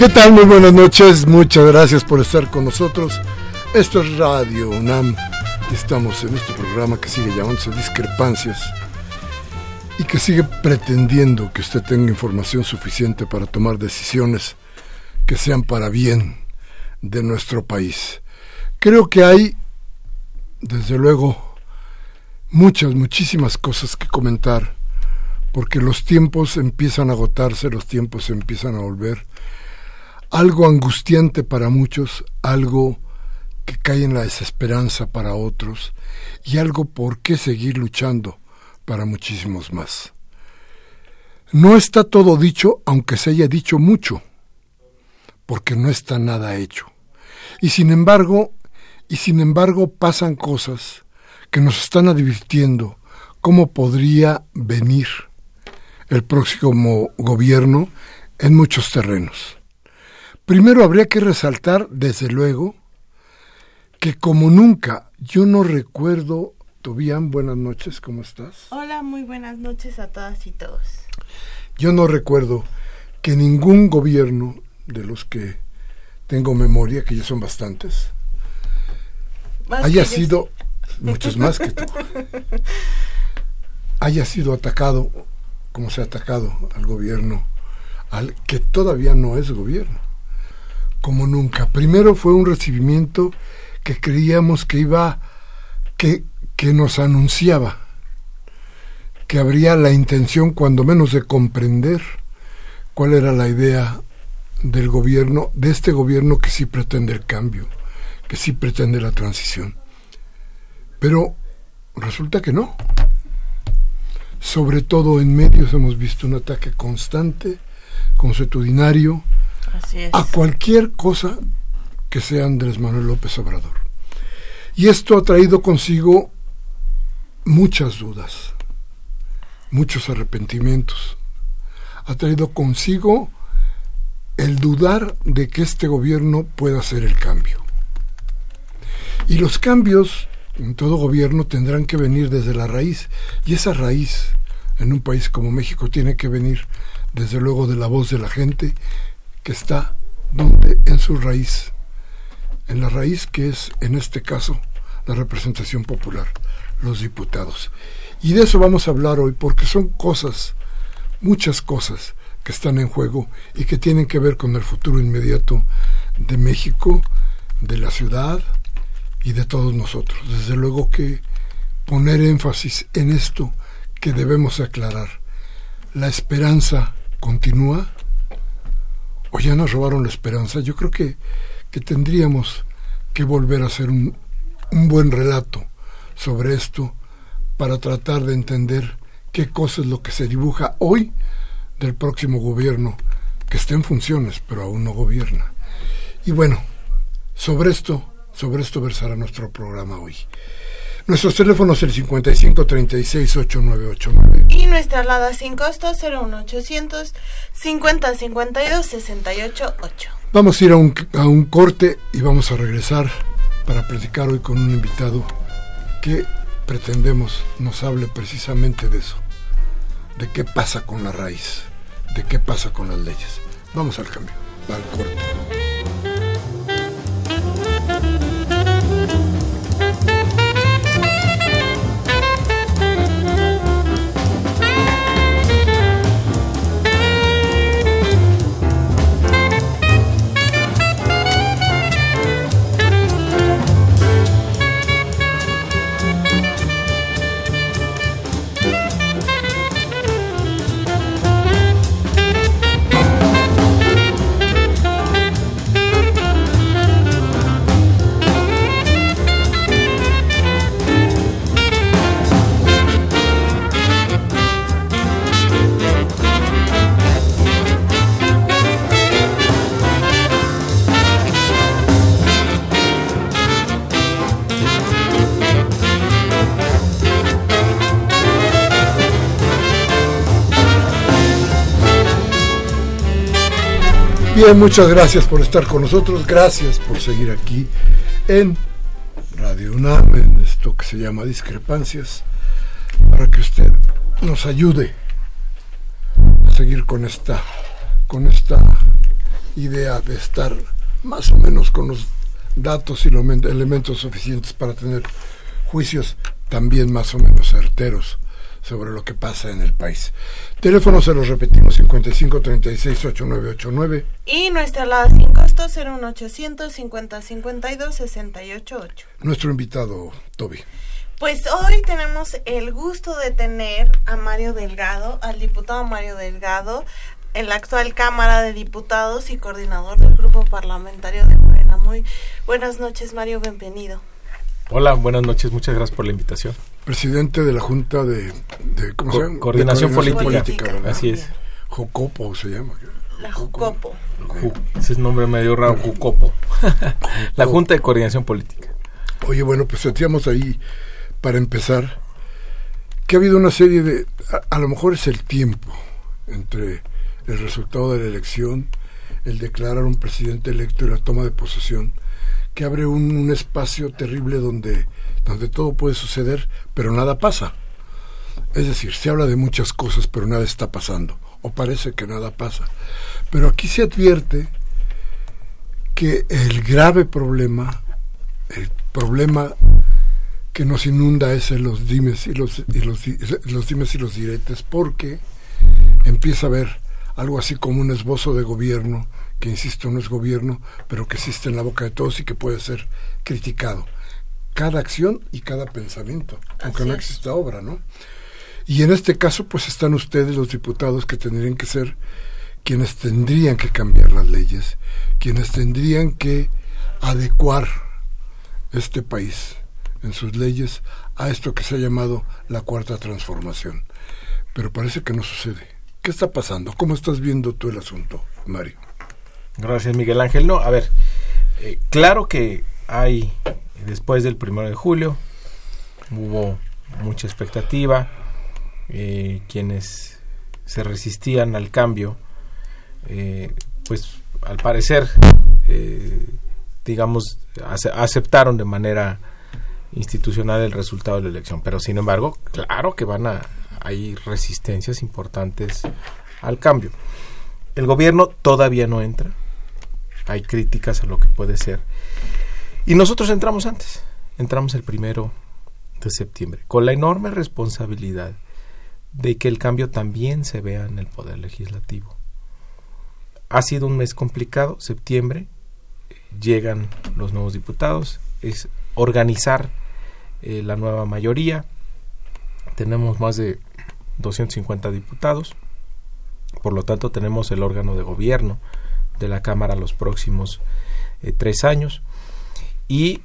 ¿Qué tal? Muy buenas noches, muchas gracias por estar con nosotros. Esto es Radio UNAM estamos en este programa que sigue llamándose Discrepancias y que sigue pretendiendo que usted tenga información suficiente para tomar decisiones que sean para bien de nuestro país. Creo que hay, desde luego, muchas, muchísimas cosas que comentar, porque los tiempos empiezan a agotarse, los tiempos empiezan a volver algo angustiante para muchos, algo que cae en la desesperanza para otros y algo por qué seguir luchando para muchísimos más. No está todo dicho, aunque se haya dicho mucho, porque no está nada hecho. Y sin embargo, y sin embargo pasan cosas que nos están advirtiendo cómo podría venir el próximo gobierno en muchos terrenos. Primero habría que resaltar, desde luego, que como nunca, yo no recuerdo, Tobián, buenas noches, ¿cómo estás? Hola, muy buenas noches a todas y todos. Yo no recuerdo que ningún gobierno de los que tengo memoria, que ya son bastantes, haya sido, muchos más que tú, haya sido atacado como se ha atacado al gobierno, al que todavía no es gobierno como nunca. Primero fue un recibimiento que creíamos que iba, que, que nos anunciaba que habría la intención, cuando menos, de comprender cuál era la idea del gobierno, de este gobierno que sí pretende el cambio, que sí pretende la transición. Pero resulta que no. Sobre todo en medios hemos visto un ataque constante, consuetudinario, a cualquier cosa que sea Andrés Manuel López Obrador. Y esto ha traído consigo muchas dudas, muchos arrepentimientos. Ha traído consigo el dudar de que este gobierno pueda hacer el cambio. Y los cambios en todo gobierno tendrán que venir desde la raíz. Y esa raíz en un país como México tiene que venir desde luego de la voz de la gente que está donde en su raíz, en la raíz que es en este caso la representación popular, los diputados. Y de eso vamos a hablar hoy porque son cosas, muchas cosas que están en juego y que tienen que ver con el futuro inmediato de México, de la ciudad y de todos nosotros. Desde luego que poner énfasis en esto que debemos aclarar. La esperanza continúa, o ya nos robaron la esperanza, yo creo que, que tendríamos que volver a hacer un, un buen relato sobre esto para tratar de entender qué cosa es lo que se dibuja hoy del próximo gobierno que está en funciones, pero aún no gobierna. Y bueno, sobre esto, sobre esto versará nuestro programa hoy. Nuestros teléfonos el 55 36 8989. Y nuestra alada sin costo 01800 50 52 68 8. Vamos a ir a un, a un corte y vamos a regresar para platicar hoy con un invitado que pretendemos nos hable precisamente de eso, de qué pasa con la raíz, de qué pasa con las leyes. Vamos al cambio, al corte. Bien, muchas gracias por estar con nosotros, gracias por seguir aquí en Radio UNAM, en esto que se llama Discrepancias, para que usted nos ayude a seguir con esta, con esta idea de estar más o menos con los datos y los elementos suficientes para tener juicios también más o menos certeros sobre lo que pasa en el país. Teléfono se los repetimos, 55 36 8989. Y nuestra alada sin costo 01800 50 52 68 Nuestro invitado, Toby. Pues hoy tenemos el gusto de tener a Mario Delgado, al diputado Mario Delgado, en la actual Cámara de Diputados y coordinador del Grupo Parlamentario de Morena. Muy buenas noches, Mario, bienvenido. Hola, buenas noches, muchas gracias por la invitación. Presidente de la Junta de, Coordinación, Política. Así es. Jocopo se llama. La Jucopo. ese es nombre medio raro, Jucopo. la Junta de Coordinación Política. Oye, bueno, pues sentíamos ahí, para empezar, que ha habido una serie de... a lo mejor es el tiempo entre el resultado de la elección, el declarar un presidente electo y la toma de posesión que abre un, espacio terrible donde, donde todo puede suceder, pero nada pasa. Es decir, se habla de muchas cosas, pero nada está pasando, o parece que nada pasa. Pero aquí se advierte que el grave problema, el problema que nos inunda es los dimes y los, y los, los dimes y los diretes, porque empieza a haber algo así como un esbozo de gobierno que insisto no es gobierno, pero que existe en la boca de todos y que puede ser criticado. Cada acción y cada pensamiento, aunque no exista obra, ¿no? Y en este caso, pues están ustedes, los diputados, que tendrían que ser quienes tendrían que cambiar las leyes, quienes tendrían que adecuar este país en sus leyes a esto que se ha llamado la cuarta transformación. Pero parece que no sucede. ¿Qué está pasando? ¿Cómo estás viendo tú el asunto, Mario? Gracias, Miguel Ángel. No, a ver, eh, claro que hay, después del primero de julio, hubo mucha expectativa. Eh, quienes se resistían al cambio, eh, pues al parecer, digamos, aceptaron de manera institucional el resultado de la elección. Pero sin embargo, claro que van a, hay resistencias importantes al cambio. El gobierno todavía no entra, hay críticas a lo que puede ser. Y nosotros entramos antes, entramos el primero de septiembre, con la enorme responsabilidad de que el cambio también se vea en el Poder Legislativo. Ha sido un mes complicado, septiembre, llegan los nuevos diputados, es organizar eh, la nueva mayoría, tenemos más de 250 diputados, por lo tanto tenemos el órgano de gobierno de la Cámara los próximos eh, tres años. Y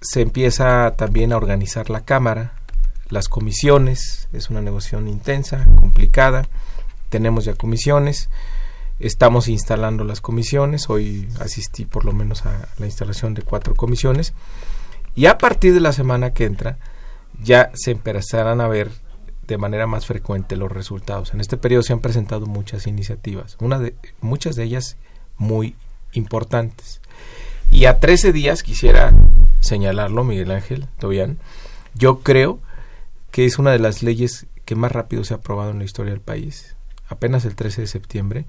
se empieza también a organizar la Cámara, las comisiones, es una negociación intensa, complicada, tenemos ya comisiones, estamos instalando las comisiones, hoy asistí por lo menos a la instalación de cuatro comisiones. Y a partir de la semana que entra, ya se empezarán a ver de manera más frecuente los resultados. En este periodo se han presentado muchas iniciativas, una de, muchas de ellas muy importantes. Y a 13 días quisiera señalarlo, Miguel Ángel Tobián, yo creo que es una de las leyes que más rápido se ha aprobado en la historia del país. Apenas el 13 de septiembre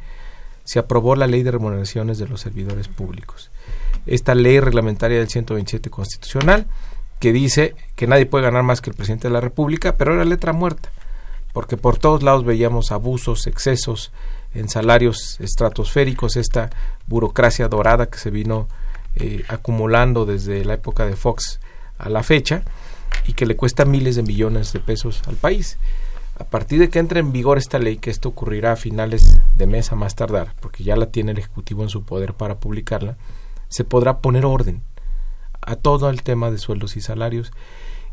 se aprobó la ley de remuneraciones de los servidores públicos. Esta ley reglamentaria del 127 constitucional que dice que nadie puede ganar más que el presidente de la República, pero era letra muerta, porque por todos lados veíamos abusos, excesos en salarios estratosféricos, esta burocracia dorada que se vino eh, acumulando desde la época de Fox a la fecha y que le cuesta miles de millones de pesos al país. A partir de que entre en vigor esta ley, que esto ocurrirá a finales de mes a más tardar, porque ya la tiene el Ejecutivo en su poder para publicarla, se podrá poner orden a todo el tema de sueldos y salarios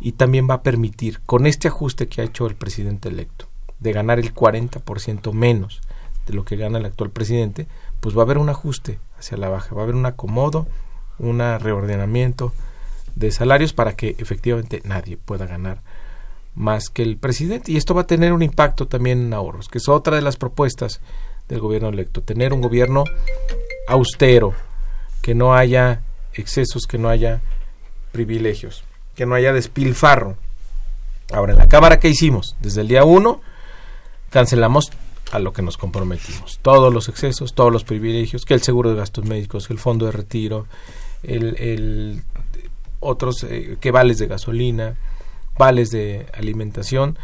y también va a permitir, con este ajuste que ha hecho el presidente electo, de ganar el 40% menos de lo que gana el actual presidente, pues va a haber un ajuste hacia la baja, va a haber un acomodo, un reordenamiento de salarios para que efectivamente nadie pueda ganar más que el presidente. Y esto va a tener un impacto también en ahorros, que es otra de las propuestas del gobierno electo, tener un gobierno austero, que no haya excesos, que no haya privilegios, que no haya despilfarro. Ahora, en la Cámara, ¿qué hicimos? Desde el día 1 cancelamos a lo que nos comprometimos. Todos los excesos, todos los privilegios, que el seguro de gastos médicos, que el fondo de retiro, el, otros, eh, que vales de gasolina, vales de alimentación.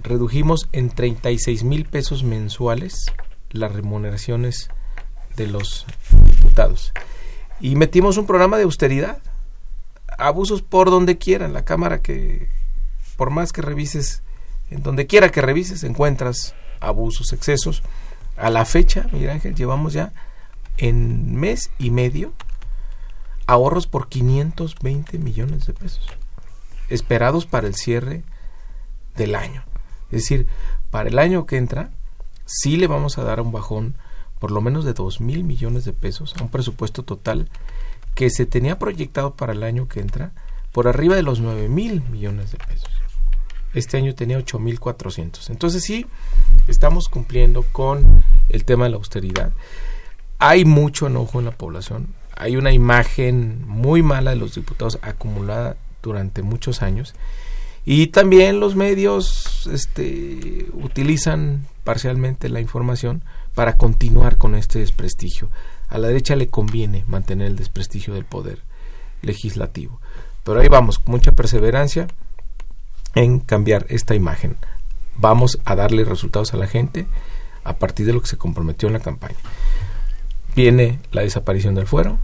Redujimos en 36 mil pesos mensuales las remuneraciones de los diputados y metimos un programa de austeridad. Abusos por donde quiera, en la cámara que por más que revises, en donde quiera que revises, encuentras abusos, excesos. A la fecha, Miguel Ángel, llevamos ya en mes y medio ahorros por 520 millones de pesos, esperados para el cierre del año. Es decir, para el año que entra, sí le vamos a dar un bajón por lo menos de dos mil millones de pesos a un presupuesto total que se tenía proyectado para el año que entra por arriba de los nueve mil millones de pesos. Este año tenía ocho mil cuatrocientos. Entonces sí, estamos cumpliendo con el tema de la austeridad. Hay mucho enojo en la población. Hay una imagen muy mala de los diputados acumulada durante muchos años. Y también los medios este, utilizan parcialmente la información para continuar con este desprestigio. A la derecha le conviene mantener el desprestigio del poder legislativo. Pero ahí vamos, mucha perseverancia en cambiar esta imagen. Vamos a darle resultados a la gente a partir de lo que se comprometió en la campaña. Viene la desaparición del fuero,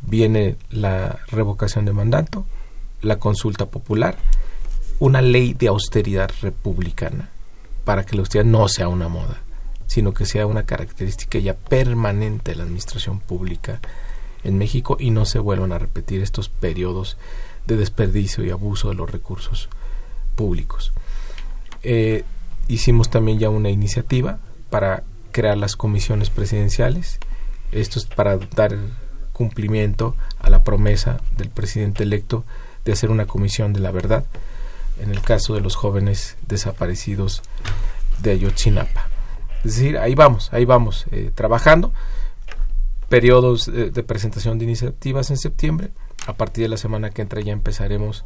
viene la revocación de mandato, la consulta popular, una ley de austeridad republicana para que la austeridad no sea una moda sino que sea una característica ya permanente de la administración pública en México y no se vuelvan a repetir estos periodos de desperdicio y abuso de los recursos públicos. Eh, hicimos también ya una iniciativa para crear las comisiones presidenciales. Esto es para dar cumplimiento a la promesa del presidente electo de hacer una comisión de la verdad en el caso de los jóvenes desaparecidos de Ayotzinapa. Es decir, ahí vamos, ahí vamos, eh, trabajando. Periodos de, presentación de iniciativas en septiembre. A partir de la semana que entra ya empezaremos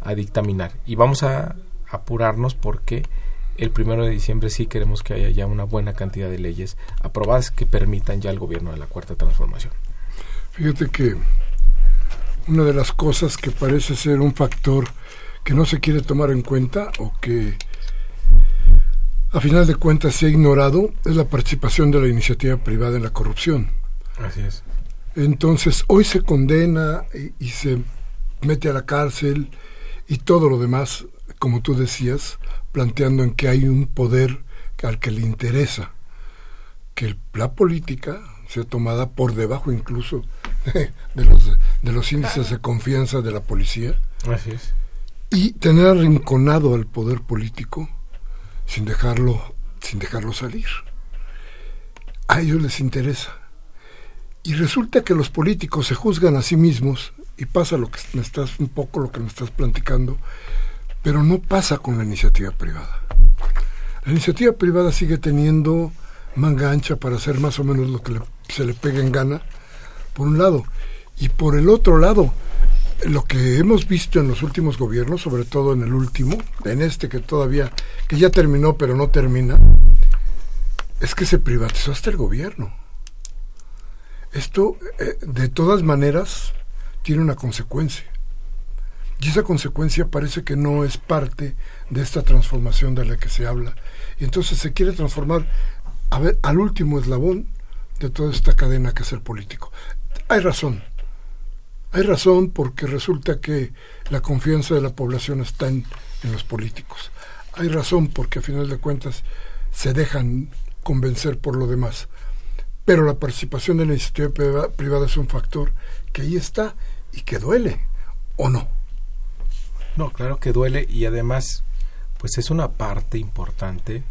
a dictaminar. Y vamos a apurarnos porque el primero de diciembre sí queremos que haya ya una buena cantidad de leyes aprobadas que permitan ya el gobierno de la cuarta transformación. Fíjate que una de las cosas que parece ser un factor que no se quiere tomar en cuenta o que a final de cuentas se ha ignorado es la participación de la iniciativa privada en la corrupción. Así es. Entonces, hoy se condena y, se mete a la cárcel y todo lo demás, como tú decías, planteando en que hay un poder al que le interesa que la política sea tomada por debajo incluso de los, de los índices de confianza de la policía. Así es. Y tener arrinconado al poder político sin dejarlo, sin dejarlo salir. A ellos les interesa. Y resulta que los políticos se juzgan a sí mismos y pasa lo que me estás, un poco lo que me estás platicando, pero no pasa con la iniciativa privada. La iniciativa privada sigue teniendo manga ancha para hacer más o menos lo que se le pegue en gana, por un lado. Y por el otro lado, lo que hemos visto en los últimos gobiernos, sobre todo en el último, en este que todavía, que ya terminó pero no termina, es que se privatizó hasta el gobierno. Esto, eh, de todas maneras, tiene una consecuencia. Y esa consecuencia parece que no es parte de esta transformación de la que se habla. Y entonces se quiere transformar al último eslabón de toda esta cadena que es el político. Hay razón. Hay razón porque resulta que la confianza de la población está en, los políticos. Hay razón porque a final de cuentas se dejan convencer por lo demás. Pero la participación de la iniciativa privada es un factor que ahí está y que duele, ¿o no? No, claro que duele y además, pues es una parte importante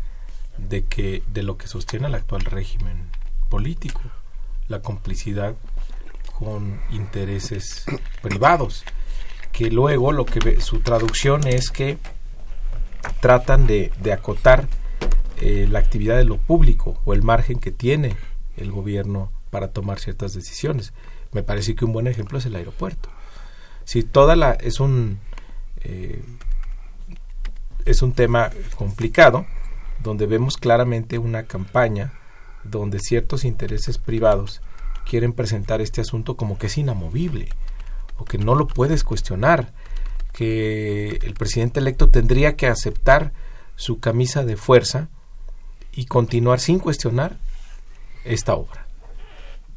de que de lo que sostiene el actual régimen político, la complicidad con intereses privados, que luego lo que su traducción es que tratan de, de acotar eh, la actividad de lo público o el margen que tiene el gobierno para tomar ciertas decisiones. Me parece que un buen ejemplo es el aeropuerto. Si toda la es un eh, es un tema complicado donde vemos claramente una campaña donde ciertos intereses privados quieren presentar este asunto como que es inamovible o que no lo puedes cuestionar, que el presidente electo tendría que aceptar su camisa de fuerza y continuar sin cuestionar esta obra,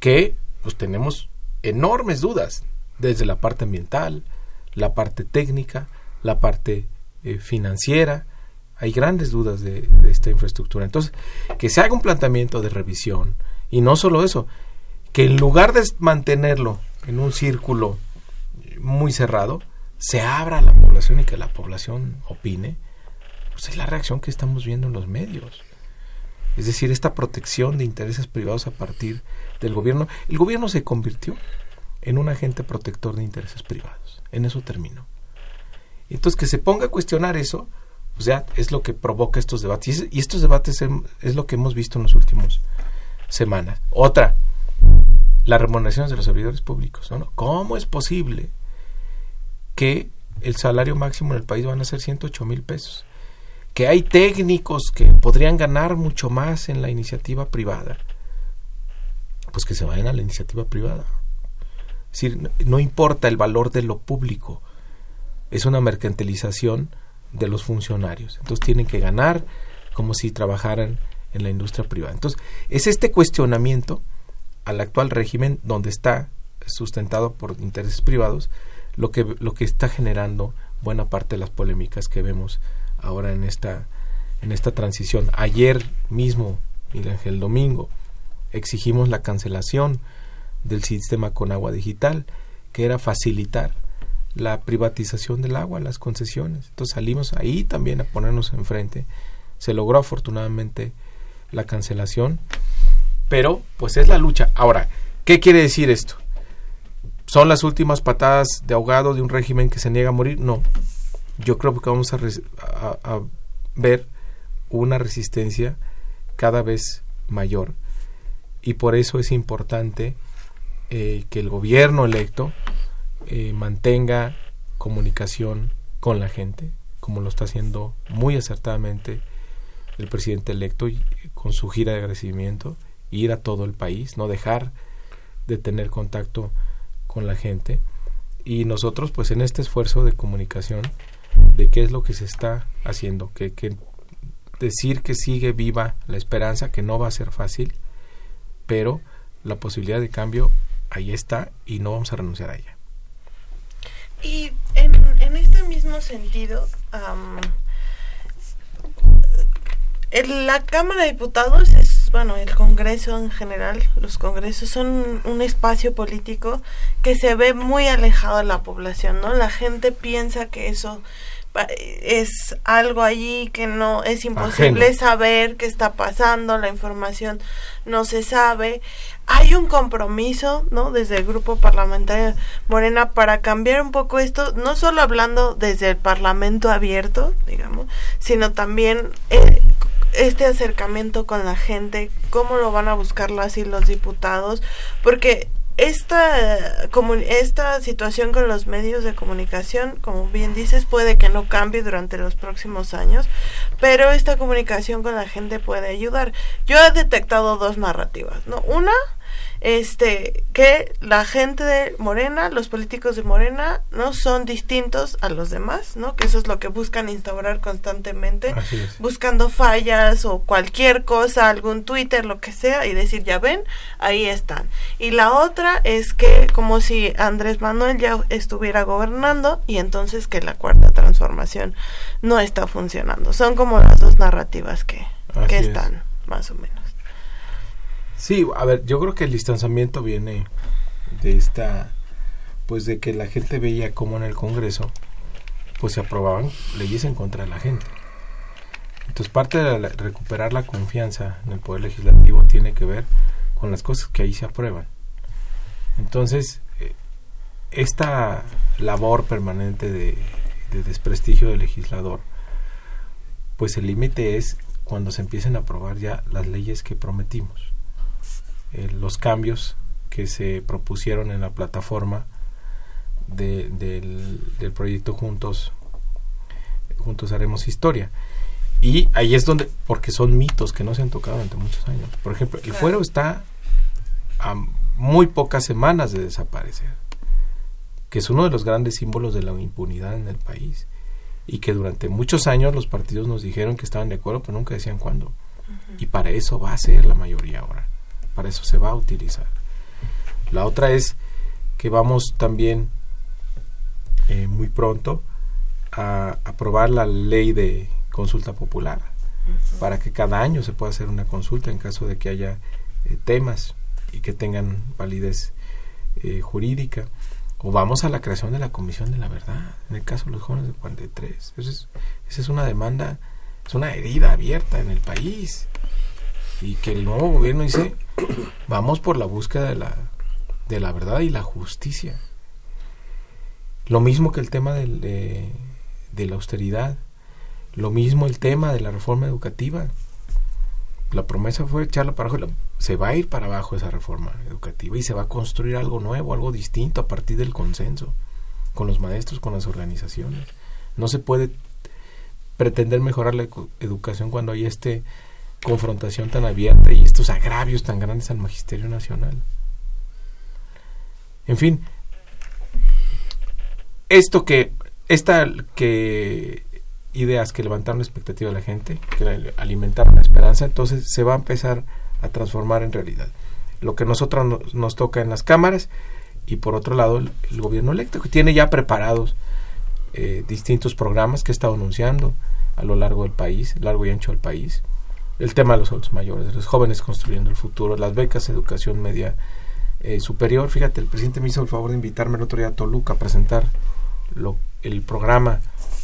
que pues tenemos enormes dudas desde la parte ambiental, la parte técnica, la parte eh, financiera, hay grandes dudas de, esta infraestructura. Entonces, que se haga un planteamiento de revisión y no solo eso, que en lugar de mantenerlo en un círculo muy cerrado, se abra a la población y que la población opine, pues es la reacción que estamos viendo en los medios. Es decir, esta protección de intereses privados a partir del gobierno. El gobierno se convirtió en un agente protector de intereses privados. En eso terminó. Entonces, que se ponga a cuestionar eso, o sea, es lo que provoca estos debates. Y estos debates es lo que hemos visto en las últimas semanas. Otra, las remuneraciones de los servidores públicos. ¿Cómo es posible que el salario máximo en el país van a ser 108 mil pesos? Que hay técnicos que podrían ganar mucho más en la iniciativa privada. Pues que se vayan a la iniciativa privada. Es decir, no importa el valor de lo público. Es una mercantilización de los funcionarios. Entonces tienen que ganar como si trabajaran en la industria privada. Entonces, es este cuestionamiento al actual régimen donde está sustentado por intereses privados lo que lo que está generando buena parte de las polémicas que vemos ahora en esta en esta transición. Ayer mismo, el domingo, exigimos la cancelación del sistema con agua digital, que era facilitar la privatización del agua, las concesiones. Entonces salimos ahí también a ponernos enfrente. Se logró afortunadamente la cancelación, pero pues es la lucha. Ahora, ¿qué quiere decir esto? ¿Son las últimas patadas de ahogado de un régimen que se niega a morir? No. Yo creo que vamos a, ver una resistencia cada vez mayor y por eso es importante eh, que el gobierno electo eh, mantenga comunicación con la gente, como lo está haciendo muy acertadamente el presidente electo y, con su gira de agradecimiento, ir a todo el país, no dejar de tener contacto con la gente y nosotros pues en este esfuerzo de comunicación de qué es lo que se está haciendo, que, que decir que sigue viva la esperanza, que no va a ser fácil, pero la posibilidad de cambio ahí está y no vamos a renunciar a ella. Y en, en este mismo sentido, en la Cámara de Diputados es, bueno, el Congreso en general, los congresos son un espacio político que se ve muy alejado de la población, ¿no? La gente piensa que eso es algo allí que no es imposible saber qué está pasando, la información no se sabe. Hay un compromiso, ¿no? Desde el grupo parlamentario Morena para cambiar un poco esto, no solo hablando desde el Parlamento abierto, digamos, sino también eh, este acercamiento con la gente, cómo lo van a buscar las y los diputados, porque esta, esta situación con los medios de comunicación, como bien dices, puede que no cambie durante los próximos años, pero esta comunicación con la gente puede ayudar. Yo he detectado dos narrativas, ¿no? Una este que la gente de Morena, los políticos de Morena no son distintos a los demás, ¿no? Que eso es lo que buscan instaurar constantemente, buscando fallas o cualquier cosa, algún Twitter, lo que sea y decir, "Ya ven, ahí están." Y la otra es que como si Andrés Manuel ya estuviera gobernando y entonces que la cuarta transformación no está funcionando. Son como las dos narrativas que, que están, más o menos. Sí, a ver, yo creo que el distanciamiento viene de esta, pues de que la gente veía como en el Congreso, pues se aprobaban leyes en contra de la gente. Entonces parte de recuperar la confianza en el Poder Legislativo tiene que ver con las cosas que ahí se aprueban. Entonces, eh, esta labor permanente de, de desprestigio del legislador, pues el límite es cuando se empiecen a aprobar ya las leyes que prometimos. Eh, los cambios que se propusieron en la plataforma de, del, del, proyecto Juntos, Juntos Haremos Historia. Y ahí es donde, porque son mitos que no se han tocado durante muchos años. Por ejemplo, el fuero está a muy pocas semanas de desaparecer, que es uno de los grandes símbolos de la impunidad en el país y que durante muchos años los partidos nos dijeron que estaban de acuerdo, pero nunca decían cuándo. Y para eso va a ser la mayoría ahora para eso se va a utilizar. La otra es que vamos también eh, muy pronto a aprobar la ley de consulta popular para que cada año se pueda hacer una consulta en caso de que haya eh, temas y que tengan validez eh, jurídica. O vamos a la creación de la Comisión de la Verdad, en el caso de los jóvenes de 43. es, esa es una demanda, es una herida abierta en el país y que el nuevo gobierno dice, vamos por la búsqueda de la, de la verdad y la justicia. Lo mismo que el tema de, de la austeridad, lo mismo el tema de la reforma educativa. La promesa fue echarla para abajo, se va a ir para abajo esa reforma educativa y se va a construir algo nuevo, algo distinto a partir del consenso, con los maestros, con las organizaciones. No se puede pretender mejorar la educación cuando hay este confrontación tan abierta y estos agravios tan grandes al magisterio nacional. En fin, esto que, esta que ideas que levantaron la expectativa de la gente, que alimentaron la esperanza, entonces se va a empezar a transformar en realidad. Lo que nosotros nos, toca en las cámaras y por otro lado el, gobierno electo que tiene ya preparados eh, distintos programas que ha estado anunciando a lo largo del país, largo y ancho del país el tema de los adultos mayores, los jóvenes construyendo el futuro, las becas, educación media eh, superior. Fíjate, el presidente me hizo el favor de invitarme el otro día a Toluca a presentar lo, el programa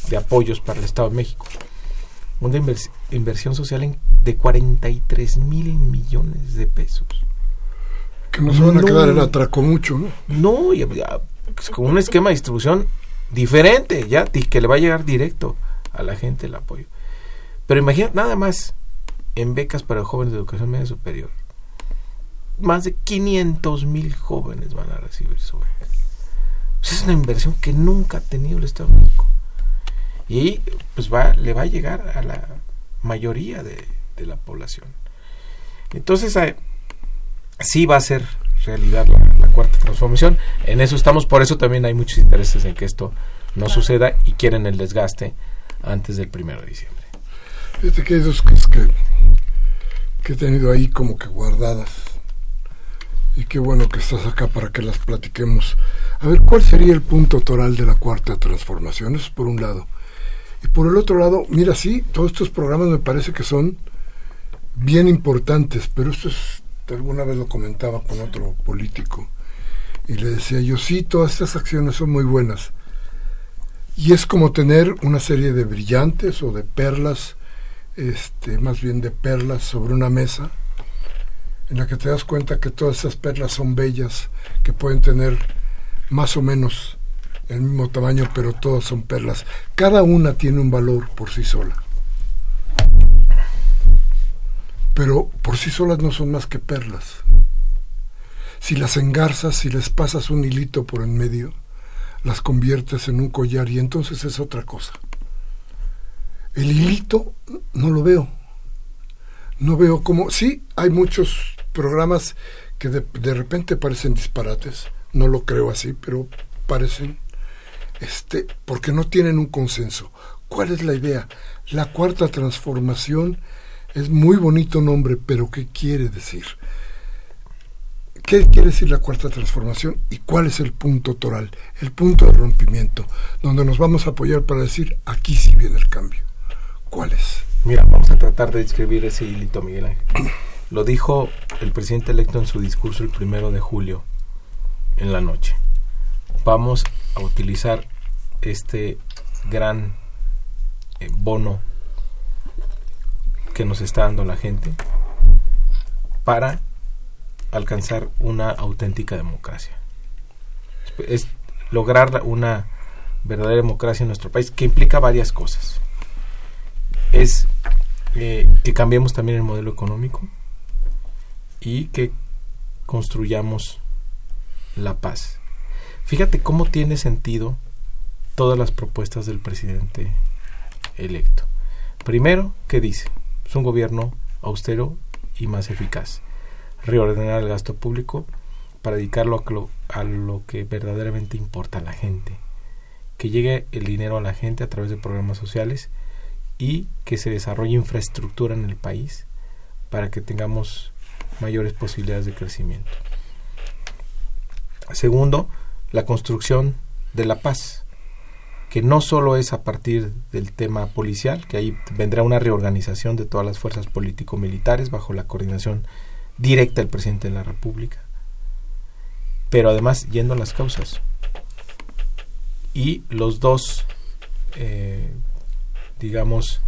de apoyos para el Estado de México. Una inversión social de 43 mil millones de pesos. Que no se van a quedar en atraco mucho, ¿no? No, con un esquema de distribución diferente, ya, que le va a llegar directo a la gente el apoyo. Pero imagínate, nada más, en becas para jóvenes de educación media superior. Más de 500 mil jóvenes van a recibir su beca. Pues es una inversión que nunca ha tenido el Estado México. Y pues va, le va a llegar a la mayoría de, la población. Entonces, sí va a ser realidad la, cuarta transformación. En eso estamos, por eso también hay muchos intereses en que esto no suceda y quieren el desgaste antes del primero de diciembre. Fíjate que hay que he tenido ahí como que guardadas. Y qué bueno que estás acá para que las platiquemos. A ver, ¿cuál sería el punto toral de la cuarta transformación? Eso es por un lado. Y por el otro lado, mira, sí, todos estos programas me parece que son bien importantes, pero esto es, alguna vez lo comentaba con otro político, y le decía yo, sí, todas estas acciones son muy buenas, Y es como tener una serie de brillantes o de perlas, este, más bien de perlas sobre una mesa, en la que te das cuenta que todas esas perlas son bellas, que pueden tener más o menos el mismo tamaño, pero todas son perlas. Cada una tiene un valor por sí sola. Pero por sí solas no son más que perlas. Si las engarzas, si les pasas un hilito por en medio, las conviertes en un collar y entonces es otra cosa. El hilito no lo veo. No veo como... Sí, hay muchos programas que de, de repente parecen disparates. No lo creo así, pero parecen este, porque no tienen un consenso. ¿Cuál es la idea? La cuarta transformación es muy bonito nombre, pero ¿qué quiere decir? ¿Qué quiere decir la cuarta transformación y cuál es el punto toral, el punto de rompimiento, donde nos vamos a apoyar para decir aquí sí viene el cambio? Mira, vamos a tratar de describir ese hilito, Miguel Ángel. Lo dijo el presidente electo en su discurso el primero de julio, en la noche. Vamos a utilizar este gran eh, bono que nos está dando la gente para alcanzar una auténtica democracia. Es lograr una verdadera democracia en nuestro país que implica varias cosas. Es eh, que cambiemos también el modelo económico y que construyamos la paz. Fíjate cómo tiene sentido todas las propuestas del presidente electo. Primero, ¿qué dice? Es un gobierno austero y más eficaz. Reordenar el gasto público para dedicarlo a lo, a lo que verdaderamente importa a la gente. Que llegue el dinero a la gente a través de programas sociales y que se desarrolle infraestructura en el país para que tengamos mayores posibilidades de crecimiento. Segundo, la construcción de la paz que no solo es a partir del tema policial, que ahí vendrá una reorganización de todas las fuerzas político-militares bajo la coordinación directa del presidente de la República, pero además yendo a las causas. Y los dos, eh, digamos,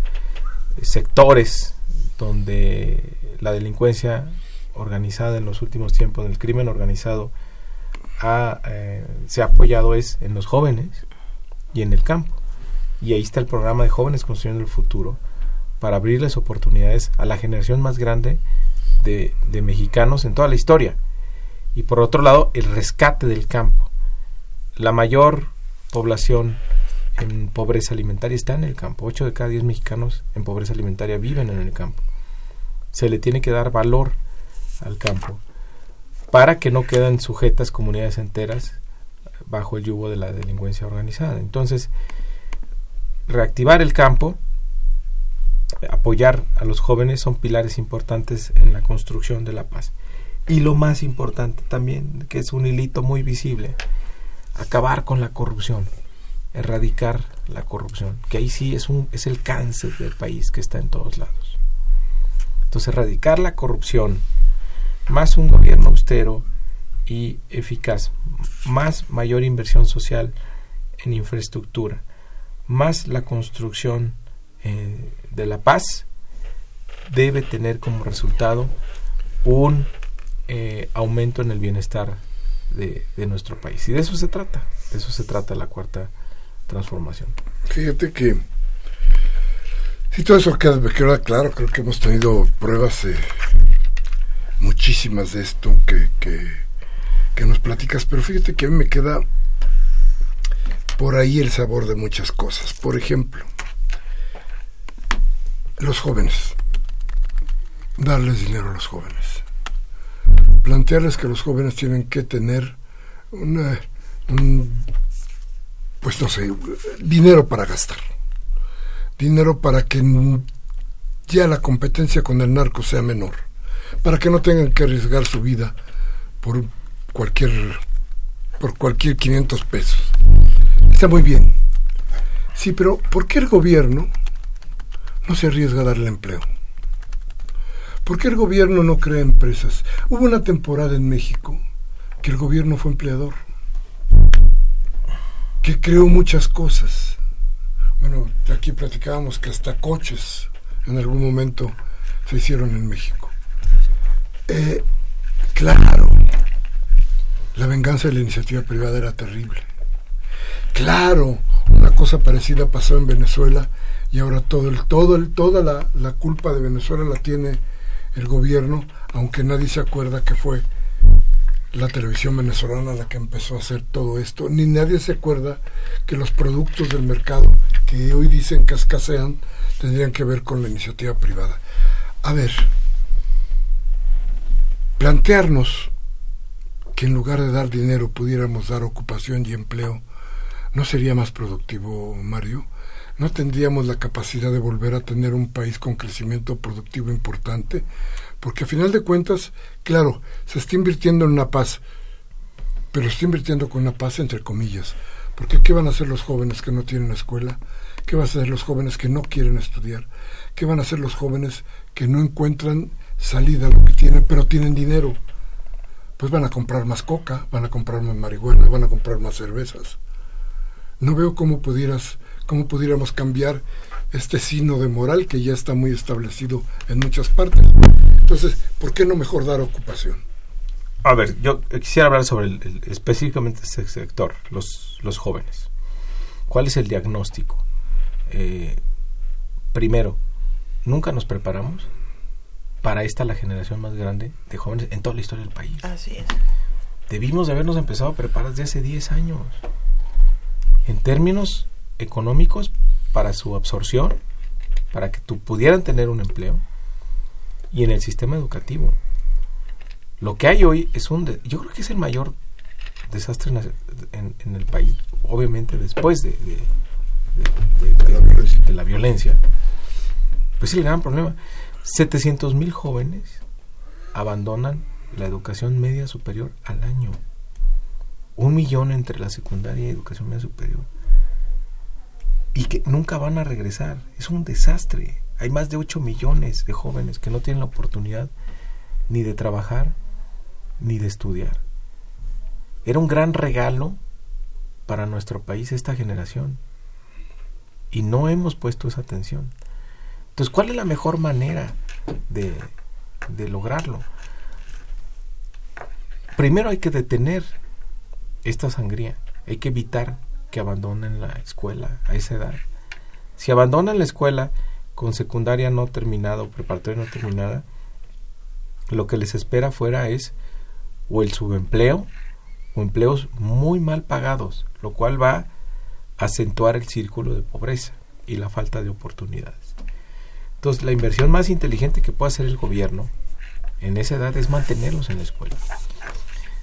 sectores donde la delincuencia organizada en los últimos tiempos, el crimen organizado, eh, se ha apoyado es en los jóvenes, y en el campo. Y ahí está el programa de Jóvenes Construyendo el Futuro para abrirles oportunidades a la generación más grande de, de mexicanos en toda la historia. Y por otro lado, el rescate del campo. La mayor población en pobreza alimentaria está en el campo. 8 de cada 10 mexicanos en pobreza alimentaria viven en el campo. Se le tiene que dar valor al campo para que no queden sujetas comunidades enteras bajo el yugo de la delincuencia organizada. Entonces, reactivar el campo, apoyar a los jóvenes son pilares importantes en la construcción de la paz. Y lo más importante también, que es un hilito muy visible, acabar con la corrupción, erradicar la corrupción, que ahí sí es, un, es el cáncer del país que está en todos lados. Entonces, erradicar la corrupción, más un gobierno austero, y eficaz, más mayor inversión social en infraestructura, más la construcción eh, de la paz, debe tener como resultado un eh, aumento en el bienestar de, de, nuestro país. Y de eso se trata, de eso se trata la cuarta transformación. Fíjate que si todo eso queda, queda claro, creo que hemos tenido pruebas eh, muchísimas de esto que, que nos platicas, pero fíjate que a mí me queda por ahí el sabor de muchas cosas. Por ejemplo, los jóvenes, darles dinero a los jóvenes, plantearles que los jóvenes tienen que tener una, un, pues no sé, dinero para gastar, dinero para que ya la competencia con el narco sea menor, para que no tengan que arriesgar su vida por cualquier por cualquier 500 pesos. Está muy bien. Sí, pero ¿por qué el gobierno no se arriesga a darle empleo? ¿Por qué el gobierno no crea empresas? Hubo una temporada en México que el gobierno fue empleador, que creó muchas cosas. Bueno, aquí platicábamos que hasta coches en algún momento se hicieron en México. Eh, claro, la venganza de la iniciativa privada era terrible. Claro, una cosa parecida pasó en Venezuela y ahora todo el, todo el, toda la, la culpa de Venezuela la tiene el gobierno, aunque nadie se acuerda que fue la televisión venezolana la que empezó a hacer todo esto, ni nadie se acuerda que los productos del mercado que hoy dicen que escasean tendrían que ver con la iniciativa privada. A ver, plantearnos que en lugar de dar dinero pudiéramos dar ocupación y empleo, ¿no sería más productivo, Mario? ¿No tendríamos la capacidad de volver a tener un país con crecimiento productivo importante? Porque a final de cuentas, claro, se está invirtiendo en una paz, pero se está invirtiendo con una paz entre comillas. Porque ¿qué van a hacer los jóvenes que no tienen escuela? ¿Qué van a hacer los jóvenes que no quieren estudiar? ¿Qué van a hacer los jóvenes que no encuentran salida a lo que tienen, pero tienen dinero? Pues van a comprar más coca, van a comprar más marihuana, van a comprar más cervezas. No veo cómo pudieras, cómo pudiéramos cambiar este sino de moral que ya está muy establecido en muchas partes. Entonces, ¿por qué no mejor dar ocupación? A ver, yo quisiera hablar sobre el, específicamente este sector, los, los jóvenes. ¿Cuál es el diagnóstico? Eh, primero, nunca nos preparamos para esta la generación más grande de jóvenes en toda la historia del país. Así es. Debimos de habernos empezado a preparar desde hace 10 años. En términos económicos, para su absorción, para que tú pudieran tener un empleo, y en el sistema educativo. Lo que hay hoy es un... yo creo que es el mayor desastre en, el país, obviamente después de, de, la violencia. Pues es el gran problema. 700 mil jóvenes abandonan la educación media superior al año. Un millón entre la secundaria y educación media superior y que nunca van a regresar. Es un desastre. Hay más de 8 millones de jóvenes que no tienen la oportunidad ni de trabajar ni de estudiar. Era un gran regalo para nuestro país esta generación y no hemos puesto esa atención. Entonces, ¿cuál es la mejor manera de, de lograrlo? Primero hay que detener esta sangría, hay que evitar que abandonen la escuela a esa edad. Si abandonan la escuela con secundaria no terminada o preparatoria no terminada, lo que les espera fuera es o el subempleo o empleos muy mal pagados, lo cual va a acentuar el círculo de pobreza y la falta de oportunidades. Entonces, la inversión más inteligente que puede hacer el gobierno en esa edad es mantenerlos en la escuela.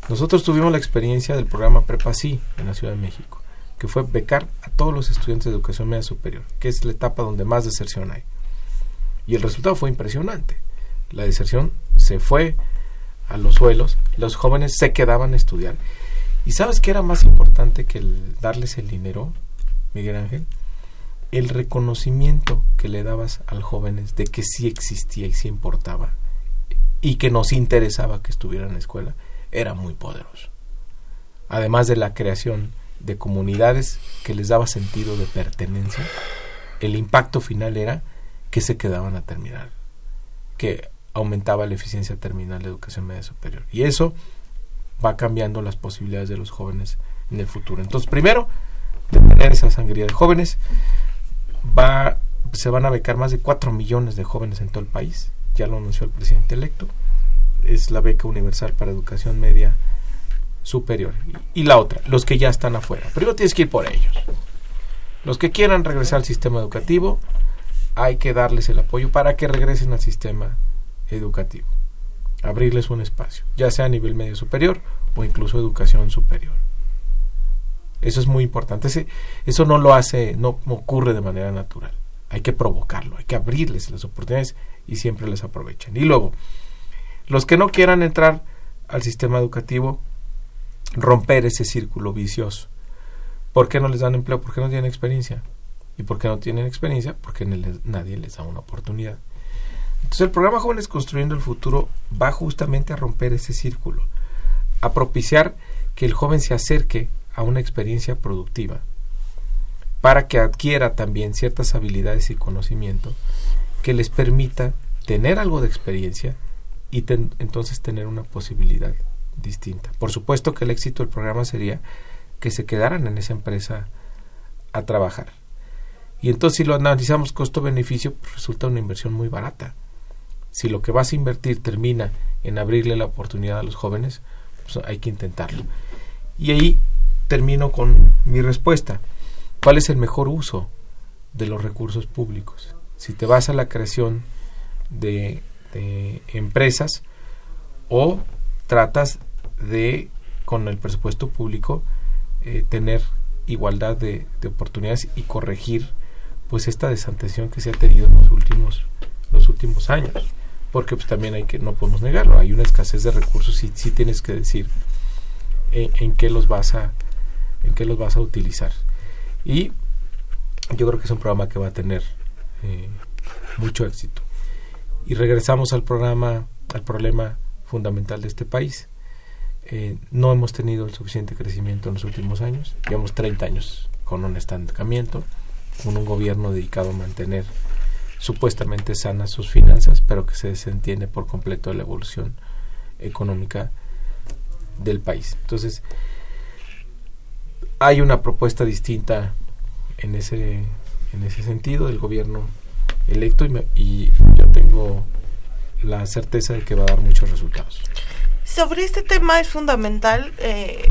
Nosotros tuvimos la experiencia del programa Prepa Sí en la Ciudad de México que fue becar a todos los estudiantes de educación media superior, que es la etapa donde más deserción hay. Y el resultado fue impresionante. La deserción se fue a los suelos, los jóvenes se quedaban a estudiar. ¿Y sabes qué era más importante que el darles el dinero, Miguel Ángel? El reconocimiento que le dabas a los jóvenes de que sí existía y sí importaba y que nos interesaba que estuvieran en la escuela era muy poderoso. Además de la creación de comunidades que les daba sentido de pertenencia, el impacto final era que se quedaban a terminar, que aumentaba la eficiencia terminal de educación media superior. Y eso va cambiando las posibilidades de los jóvenes en el futuro. Entonces, primero, tener esa sangría de jóvenes, va, se van a becar más de 4 millones de jóvenes en todo el país, ya lo anunció el presidente electo, es la beca universal para educación media superior. Y la otra, los que ya están afuera. Primero tienes que ir por ellos. Los que quieran regresar al sistema educativo, hay que darles el apoyo para que regresen al sistema educativo. Abrirles un espacio, ya sea a nivel medio superior o incluso educación superior. Eso es muy importante. eso no lo hace, no ocurre de manera natural. Hay que provocarlo, hay que abrirles las oportunidades y siempre les aprovechan. Y luego, los que no quieran entrar al sistema educativo, romper ese círculo vicioso. ¿Por qué no les dan empleo? Porque no tienen experiencia. ¿Y por qué no tienen experiencia? Porque nadie les da una oportunidad. Entonces el programa Jóvenes Construyendo el Futuro va justamente a romper ese círculo, a propiciar que el joven se acerque a una experiencia productiva para que adquiera también ciertas habilidades y conocimiento que les permita tener algo de experiencia y entonces tener una posibilidad distinta. Por supuesto que el éxito del programa sería que se quedaran en esa empresa a trabajar. Y entonces si lo analizamos costo-beneficio, pues resulta una inversión muy barata. Si lo que vas a invertir termina en abrirle la oportunidad a los jóvenes, pues hay que intentarlo. Y ahí termino con mi respuesta. ¿Cuál es el mejor uso de los recursos públicos? Si te vas a la creación de, empresas o tratas de, con el presupuesto público, eh, tener igualdad de, oportunidades y corregir pues esta desatención que se ha tenido en los últimos los últimos años. Porque pues también hay que no podemos negarlo hay una escasez de recursos y sí tienes que decir en, qué los vas a en qué los vas a utilizar. Y yo creo que es un programa que va a tener eh, mucho éxito. Y regresamos al programa al problema fundamental de este país eh, no hemos tenido el suficiente crecimiento en los últimos años. Llevamos 30 años con un estancamiento, con un gobierno dedicado a mantener supuestamente sanas sus finanzas, pero que se desentiende por completo de la evolución económica del país. Entonces, hay una propuesta distinta en ese, en ese sentido del gobierno electo y, y yo tengo la certeza de que va a dar muchos resultados. Sobre este tema es fundamental, eh,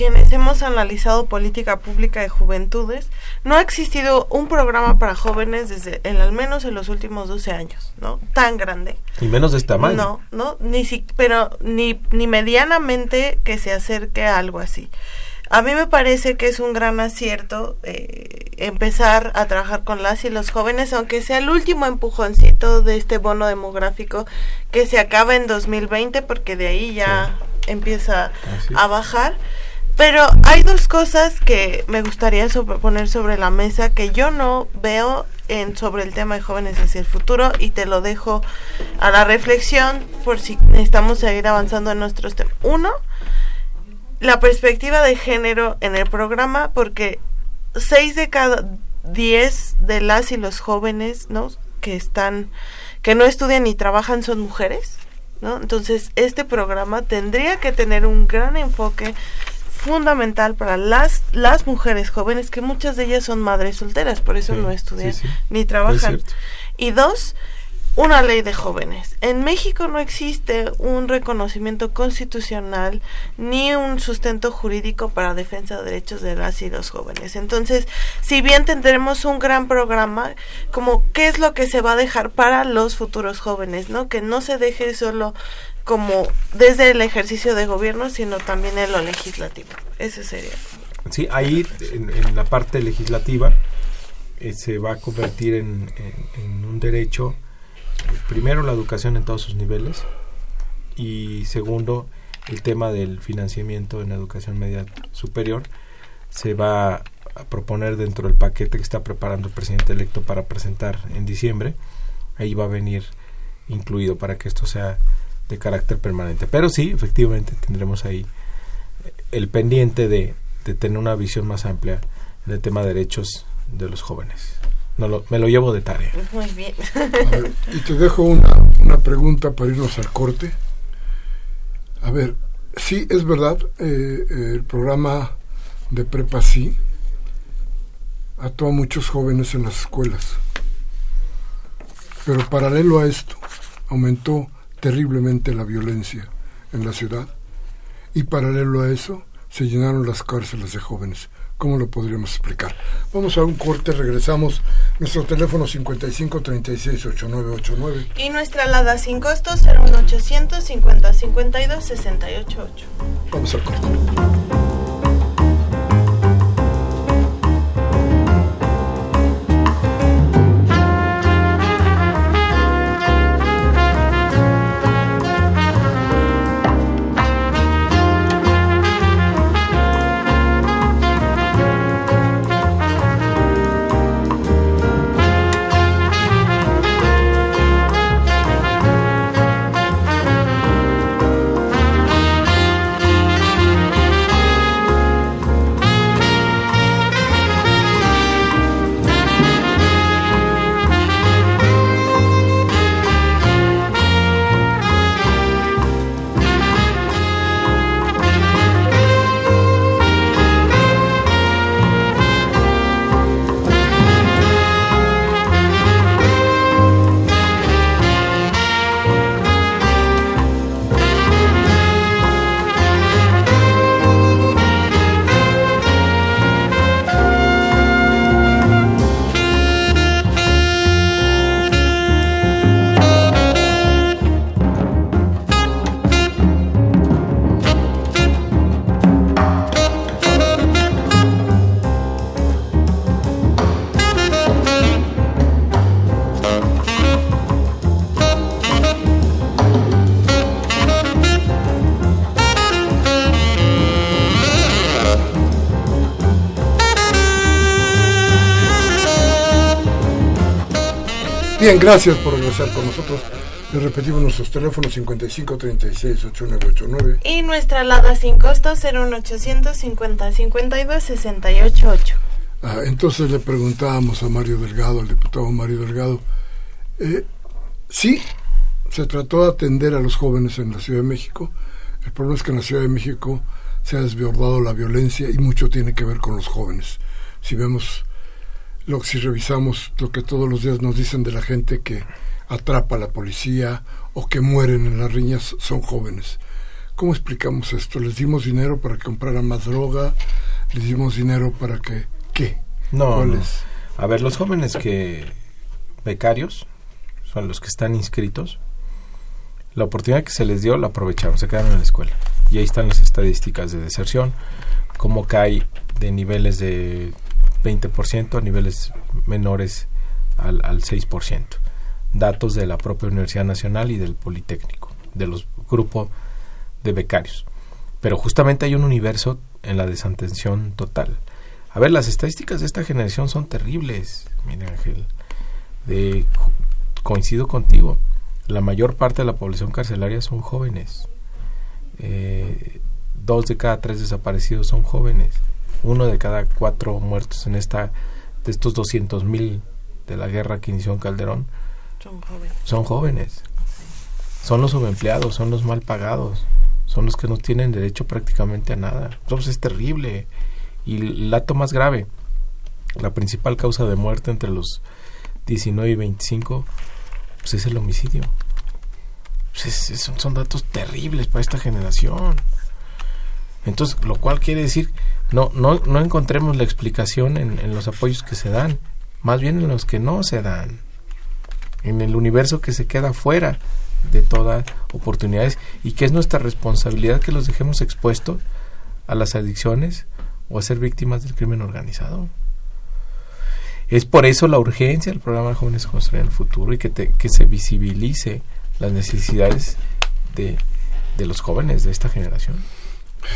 quienes hemos analizado política pública de juventudes, no ha existido un programa para jóvenes desde en, al menos en los últimos 12 años, ¿no? Tan grande. Y menos de esta tamaño. No, no, ni si, pero ni, ni medianamente que se acerque a algo así. A mí me parece que es un gran acierto eh, empezar a trabajar con las y los jóvenes, aunque sea el último empujoncito de este bono demográfico que se acaba en 2020, porque de ahí ya empieza a bajar. Pero hay dos cosas que me gustaría poner sobre la mesa que yo no veo en, sobre el tema de jóvenes hacia el futuro y te lo dejo a la reflexión por si necesitamos seguir avanzando en nuestros temas. Uno, la perspectiva de género en el programa porque seis de cada diez de las y los jóvenes, ¿no? Que están, que no estudian ni trabajan son mujeres, ¿no? Entonces este programa tendría que tener un gran enfoque fundamental para las las mujeres jóvenes que muchas de ellas son madres solteras, por eso no estudian ni trabajan. Y dos, una ley de jóvenes. En México no existe un reconocimiento constitucional ni un sustento jurídico para defensa de derechos de las y los jóvenes. Entonces, si bien tendremos un gran programa, como qué es lo que se va a dejar para los futuros jóvenes, ¿no? Que no se deje solo como desde el ejercicio de gobierno, sino también en lo legislativo. Ese sería. Sí, ahí en, la parte legislativa eh, se va a convertir en un derecho primero la educación en todos sus niveles y segundo el tema del financiamiento en la educación media superior se va a proponer dentro del paquete que está preparando el presidente electo para presentar en diciembre. Ahí va a venir incluido para que esto sea de carácter permanente. Pero sí efectivamente tendremos ahí el pendiente de, de tener una visión más amplia en el tema de derechos de los jóvenes me lo llevo de tarea. Muy bien. y te dejo una, una pregunta para irnos al corte. A ver, sí, es verdad, eh, el programa de prepa sí ató a muchos jóvenes en las escuelas. Pero paralelo a esto, aumentó terriblemente la violencia en la ciudad. Y paralelo a eso, se llenaron las cárceles de jóvenes. ¿Cómo lo podríamos explicar? Vamos a un corte, regresamos. Nuestro teléfono 55 36 8989. Y nuestra alada sin costos 01800 50 52 68 Vamos al corte. Bien, gracias por regresar con nosotros. Les repetimos nuestros teléfonos 55 36 8989 Y nuestra alada sin costo 01800 50 52 688. Ah, entonces le preguntábamos a Mario Delgado, al diputado Mario Delgado, eh, sí, se trató de atender a los jóvenes en la Ciudad de México. El problema es que en la Ciudad de México se ha desbordado la violencia y mucho tiene que ver con los jóvenes. Si vemos, lo, si revisamos lo que todos los días nos dicen de la gente que atrapa a la policía o que mueren en las riñas, son jóvenes. ¿Cómo explicamos esto? ¿Les dimos dinero para que compraran más droga? ¿Les dimos dinero para que... ¿Qué? No, ¿Cuál no. es? A ver, los jóvenes que becarios son los que están inscritos. La oportunidad que se les dio la aprovecharon, se quedaron en la escuela. Y ahí están las estadísticas de deserción, cómo cae de niveles de 20% a niveles menores al, al 6%. Datos de la propia Universidad Nacional y del Politécnico, de los grupos de becarios. Pero justamente hay un universo en la desatención total. A ver, las estadísticas de esta generación son terribles. Mira, Ángel, de, coincido contigo. La mayor parte de la población carcelaria son jóvenes. Eh, dos de cada tres desaparecidos son jóvenes. Uno de cada cuatro muertos en esta de estos 200 mil de la guerra que inició en Calderón Son jóvenes. son jóvenes. Son los subempleados, son los mal pagados, son los que no tienen derecho prácticamente a nada. Entonces es terrible. Y el dato más grave, la principal causa de muerte entre los 19 y 25, pues es el homicidio. Pues es- es- son, son datos terribles para esta generación. Entonces, lo cual quiere decir, no, no, no encontremos la explicación en, los apoyos que se dan, más bien en los que no se dan en el universo que se queda fuera de todas oportunidades y que es nuestra responsabilidad que los dejemos expuestos a las adicciones o a ser víctimas del crimen organizado. Es por eso la urgencia del programa Jóvenes Construyen el Futuro y que, te- que se visibilice las necesidades de, de los jóvenes de esta generación.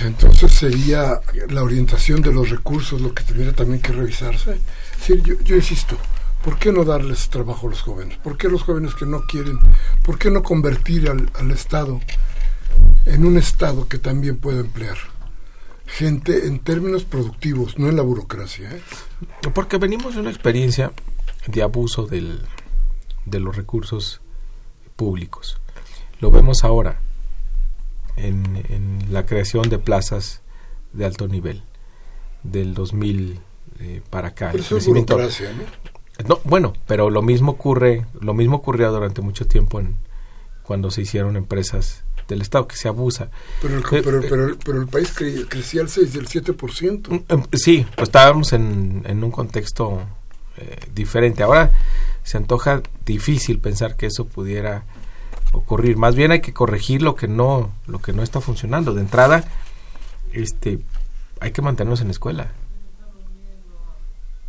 Entonces sería la orientación de los recursos lo que tuviera también que revisarse. Sí, yo, yo insisto, ¿por qué no darles trabajo a los jóvenes? ¿Por qué los jóvenes que no quieren? ¿Por qué no convertir al, al Estado en un Estado que también pueda emplear gente en términos productivos, no en la burocracia? ¿eh? Porque venimos de una experiencia de abuso del, de los recursos públicos. Lo vemos ahora en, en la creación de plazas de alto nivel del 2000 eh, para acá. Pero El eso es crecimiento- ¿no? no, bueno, pero lo mismo ocurre, lo mismo ocurrió durante mucho tiempo en cuando se hicieron empresas del Estado, que se abusa. Pero el, Eh, pero, eh, pero, pero el país cre- crecía al 6 del 7%. Mm, em, Sí, pues estábamos en, en un contexto eh, diferente. Ahora se antoja difícil pensar que eso pudiera ocurrir. Más bien hay que corregir lo que no, lo que no está funcionando. De entrada, este, hay que mantenernos en la escuela.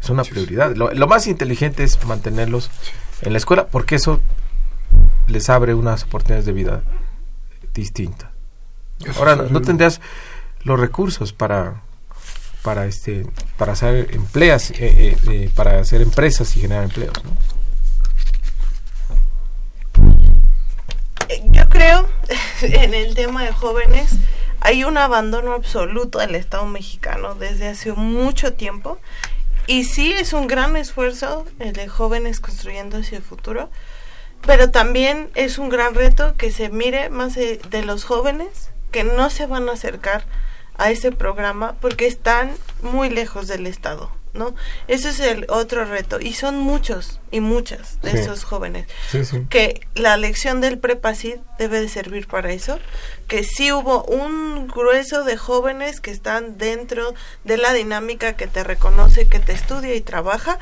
Es una prioridad. Lo, lo más inteligente es mantenerlos en la escuela porque eso les abre unas oportunidades de vida distintas. Ahora no, tendrías los recursos para para este para hacer empleas eh, eh, eh, para hacer empresas y generar empleos ¿no? Yo creo, en el tema de jóvenes, hay un abandono absoluto del Estado mexicano desde hace mucho tiempo. Y sí es un gran esfuerzo el de jóvenes construyendo hacia el futuro, pero también es un gran reto que se mire más de, de los jóvenes que no se van a acercar a ese programa porque están muy lejos del Estado, ¿no? Ese es el otro reto y son muchos y muchas de Sí. esos jóvenes sí sí que la lección del prepacid debe de servir para eso, que sí hubo un grueso de jóvenes que están dentro de la dinámica que te reconoce, que te estudia y trabaja,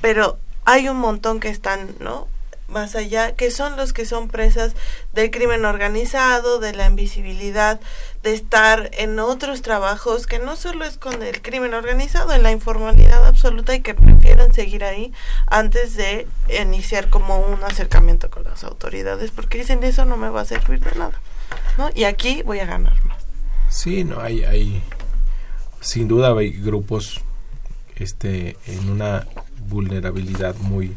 pero hay un montón que están, ¿no? Más allá, que son los que son presas del crimen organizado, de la invisibilidad, de estar en otros trabajos que no solo es con el crimen organizado, en la informalidad absoluta y que prefieren seguir ahí antes de iniciar como un acercamiento con las autoridades, porque dicen eso no me va a servir de nada, ¿no? Y aquí voy a ganar más. sí no hay hay sin duda hay grupos este en una vulnerabilidad muy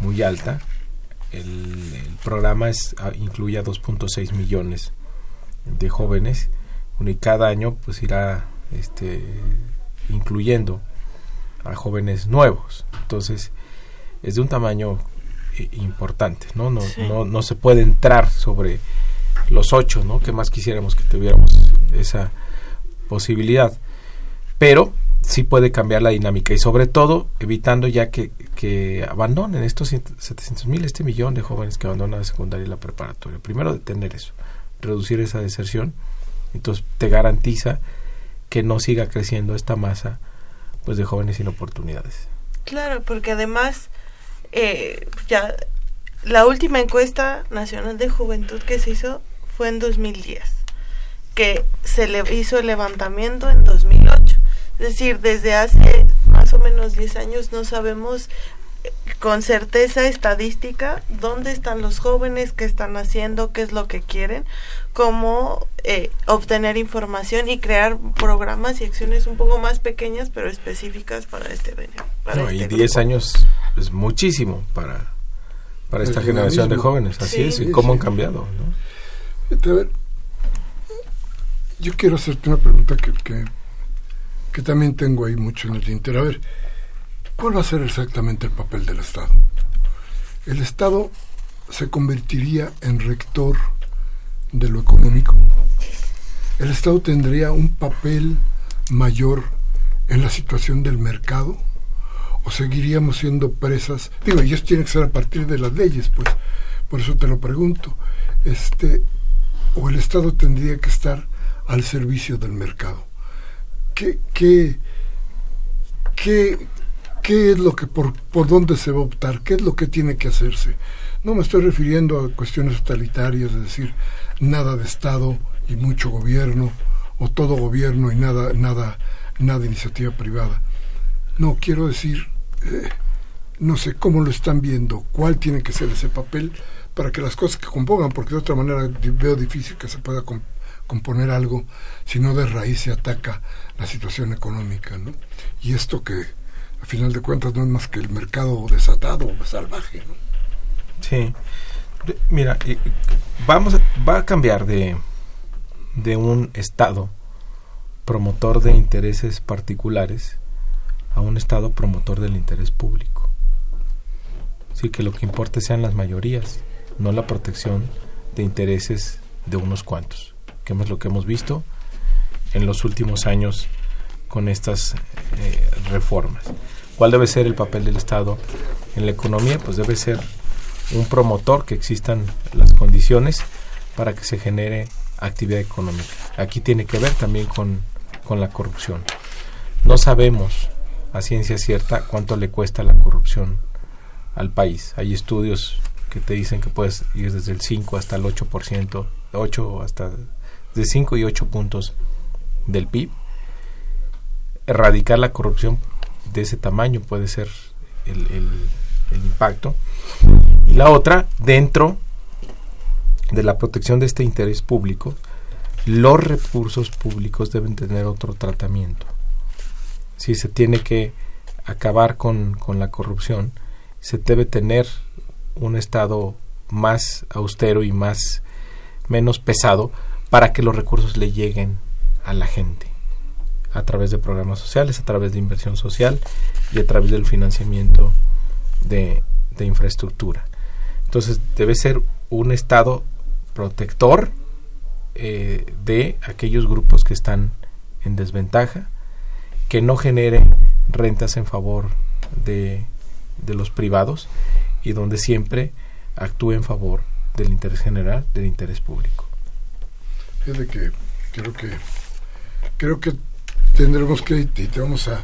muy alta el, programa es, ah, incluye a 2.6 millones de jóvenes y cada año pues irá este, incluyendo a jóvenes nuevos. Entonces, es de un tamaño eh, importante, ¿no? No, no, no se puede entrar sobre los ocho, ¿no? Que más quisiéramos que tuviéramos esa posibilidad. Pero sí puede cambiar la dinámica y sobre todo evitando ya que, que abandonen estos 700 mil, este millón de jóvenes que abandonan la secundaria y la preparatoria. Primero detener eso, reducir esa deserción, entonces te garantiza que no siga creciendo esta masa pues de jóvenes sin oportunidades. Claro, porque además eh, ya la última encuesta nacional de juventud que se hizo fue en 2010, que se le hizo el levantamiento en 2008. Es decir, desde hace más o menos 10 años no sabemos eh, con certeza estadística dónde están los jóvenes, qué están haciendo, qué es lo que quieren, cómo eh, obtener información y crear programas y acciones un poco más pequeñas pero específicas para este para y 10 años es muchísimo para, para esta generación de jóvenes, así es, y cómo han cambiado. ¿no? yo quiero hacerte una pregunta que, que, que también tengo ahí mucho en el tintero. A ver, ¿cuál va a ser exactamente el papel del Estado? El Estado se convertiría en rector de lo económico. El Estado tendría un papel mayor en la situación del mercado o seguiríamos siendo presas. Digo, y eso tiene que ser a partir de las leyes, pues. Por eso te lo pregunto. Este, o el Estado tendría que estar al servicio del mercado. ¿Qué, qué, qué, qué es lo que, por, por dónde se va a optar? ¿Qué es lo que tiene que hacerse? No me estoy refiriendo a cuestiones totalitarias, es decir, nada de Estado y mucho gobierno, o todo gobierno y nada, nada, nada iniciativa privada. No, quiero decir, eh, no sé cómo lo están viendo, cuál tiene que ser ese papel para que las cosas que compongan, porque de otra manera veo difícil que se pueda componer algo si no de raíz se ataca la situación económica, ¿no? Y esto que a final de cuentas no es más que el mercado desatado salvaje, ¿no? Sí. Mira, vamos va a cambiar de, de un Estado promotor de intereses particulares a un Estado promotor del interés público. Así que lo que importe sean las mayorías, no la protección de intereses de unos cuantos, que es lo que hemos visto en los últimos años con estas eh, reformas. ¿Cuál debe ser el papel del Estado en la economía? Pues debe ser un promotor, que existan las condiciones para que se genere actividad económica. Aquí tiene que ver también con, con la corrupción. No sabemos a ciencia cierta cuánto le cuesta la corrupción al país. Hay estudios que te dicen que puedes ir desde el 5 hasta el 8%, 8 hasta de 5 y 8 puntos del PIB. Erradicar la corrupción de ese tamaño puede ser el, el impacto. Y la otra, dentro de la protección de este interés público, los recursos públicos deben tener otro tratamiento. Si se tiene que acabar con, con la corrupción, se debe tener un Estado más austero y más menos pesado para que los recursos le lleguen a la gente a través de programas sociales, a través de inversión social y a través del financiamiento de, infraestructura. Entonces debe ser un Estado protector eh, de aquellos grupos que están en desventaja, que no genere rentas en favor de, de los privados y donde siempre actúe en favor del interés general, del interés público. Fíjate que creo que creo que tendremos que y te vamos a,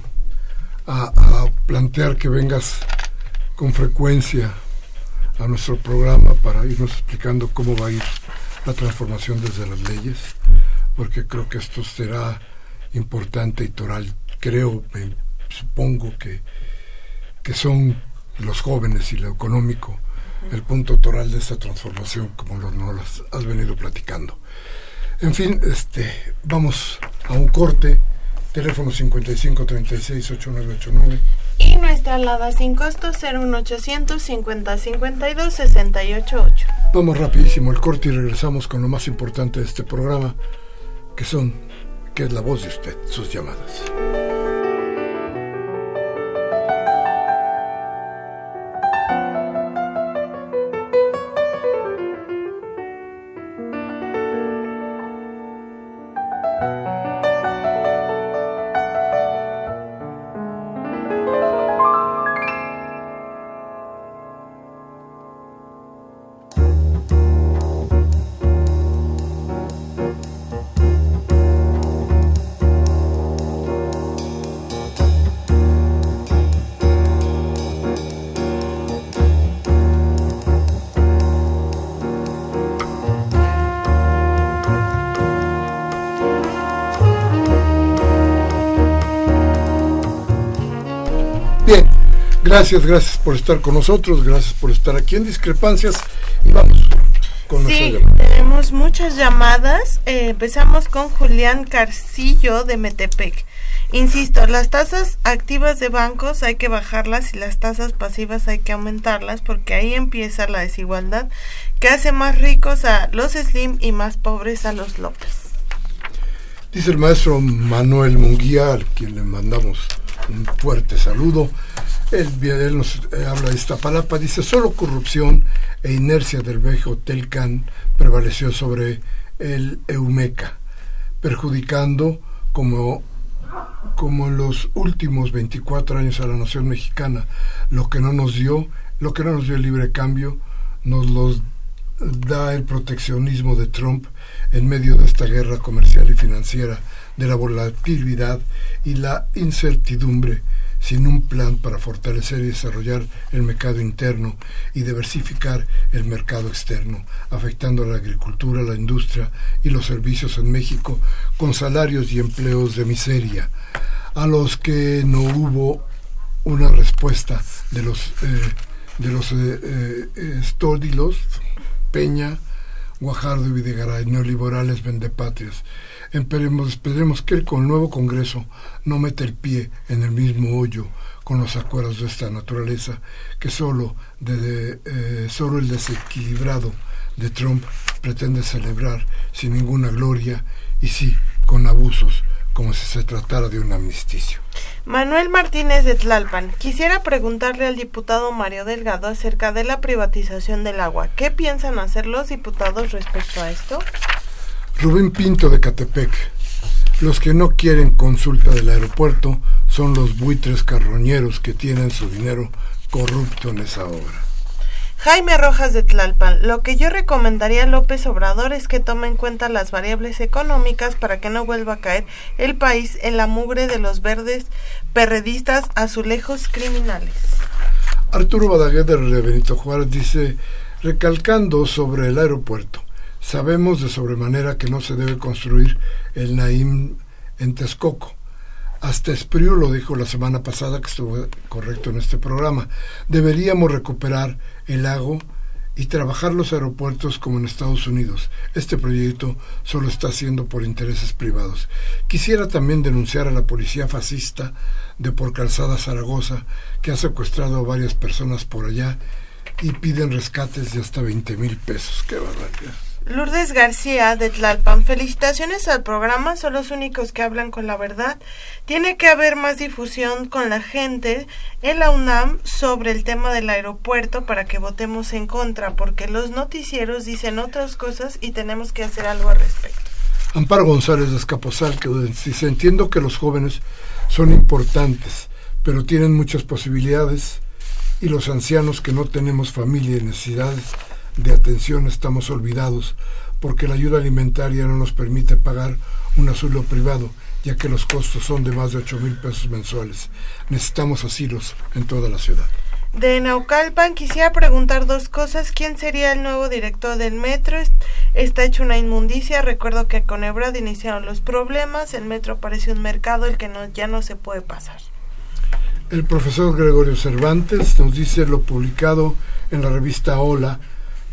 a plantear que vengas con frecuencia a nuestro programa para irnos explicando cómo va a ir la transformación desde las leyes, porque creo que esto será importante y toral. Creo, me supongo que, que son los jóvenes y lo económico el punto toral de esta transformación, como nos has venido platicando. En fin, este, vamos a un corte Teléfono 5536-8989. Y nuestra alada sin costo 01800 50 52 688. Vamos rapidísimo el corte y regresamos con lo más importante de este programa, que son, que es la voz de usted, sus llamadas. Gracias, gracias por estar con nosotros, gracias por estar aquí en Discrepancias y vamos con Sí, tenemos muchas llamadas. Eh, empezamos con Julián Carcillo de Metepec. Insisto, las tasas activas de bancos hay que bajarlas y las tasas pasivas hay que aumentarlas porque ahí empieza la desigualdad que hace más ricos a los Slim y más pobres a los López. Dice el maestro Manuel Munguía, al quien le mandamos un fuerte saludo. Él, nos eh, habla de Iztapalapa, dice, solo corrupción e inercia del viejo Hotel Can prevaleció sobre el Eumeca, perjudicando como, como en los últimos 24 años a la nación mexicana. Lo que no nos dio, lo que no nos dio el libre cambio, nos los da el proteccionismo de Trump en medio de esta guerra comercial y financiera, de la volatilidad y la incertidumbre, sin un plan para fortalecer y desarrollar el mercado interno y diversificar el mercado externo, afectando a la agricultura, la industria y los servicios en México con salarios y empleos de miseria, a los que no hubo una respuesta de los eh, de los eh, eh, estódilos Peña, Guajardo y Videgaray, neoliberales vendepatrias. Esperemos, esperemos que él con el nuevo Congreso no mete el pie en el mismo hoyo con los acuerdos de esta naturaleza que solo, de, de, eh, solo el desequilibrado de Trump pretende celebrar sin ninguna gloria y sí con abusos como si se tratara de un amnisticio. Manuel Martínez de Tlalpan, quisiera preguntarle al diputado Mario Delgado acerca de la privatización del agua. ¿Qué piensan hacer los diputados respecto a esto? Rubén Pinto de Catepec. Los que no quieren consulta del aeropuerto son los buitres carroñeros que tienen su dinero corrupto en esa obra. Jaime Rojas de Tlalpan, lo que yo recomendaría a López Obrador es que tome en cuenta las variables económicas para que no vuelva a caer el país en la mugre de los verdes perredistas azulejos criminales. Arturo Badaguer de Benito Juárez dice, recalcando sobre el aeropuerto, sabemos de sobremanera que no se debe construir el Naim en Texcoco. Hasta Espriu lo dijo la semana pasada, que estuvo correcto en este programa. Deberíamos recuperar el lago y trabajar los aeropuertos como en Estados Unidos. Este proyecto solo está haciendo por intereses privados. Quisiera también denunciar a la policía fascista de por Calzada Zaragoza, que ha secuestrado a varias personas por allá y piden rescates de hasta 20 mil pesos. ¡Qué barbaridad! Lourdes García de Tlalpan, felicitaciones al programa, son los únicos que hablan con la verdad. Tiene que haber más difusión con la gente en la UNAM sobre el tema del aeropuerto para que votemos en contra, porque los noticieros dicen otras cosas y tenemos que hacer algo al respecto. Amparo González de Escaposal, que dice, entiendo que los jóvenes son importantes, pero tienen muchas posibilidades y los ancianos que no tenemos familia y necesidades de atención estamos olvidados porque la ayuda alimentaria no nos permite pagar un asilo privado, ya que los costos son de más de 8 mil pesos mensuales. Necesitamos asilos en toda la ciudad. De Naucalpan quisiera preguntar dos cosas. ¿Quién sería el nuevo director del metro? Está hecho una inmundicia. Recuerdo que con Ebrad iniciaron los problemas. El metro parece un mercado el que no, ya no se puede pasar. El profesor Gregorio Cervantes nos dice lo publicado en la revista Hola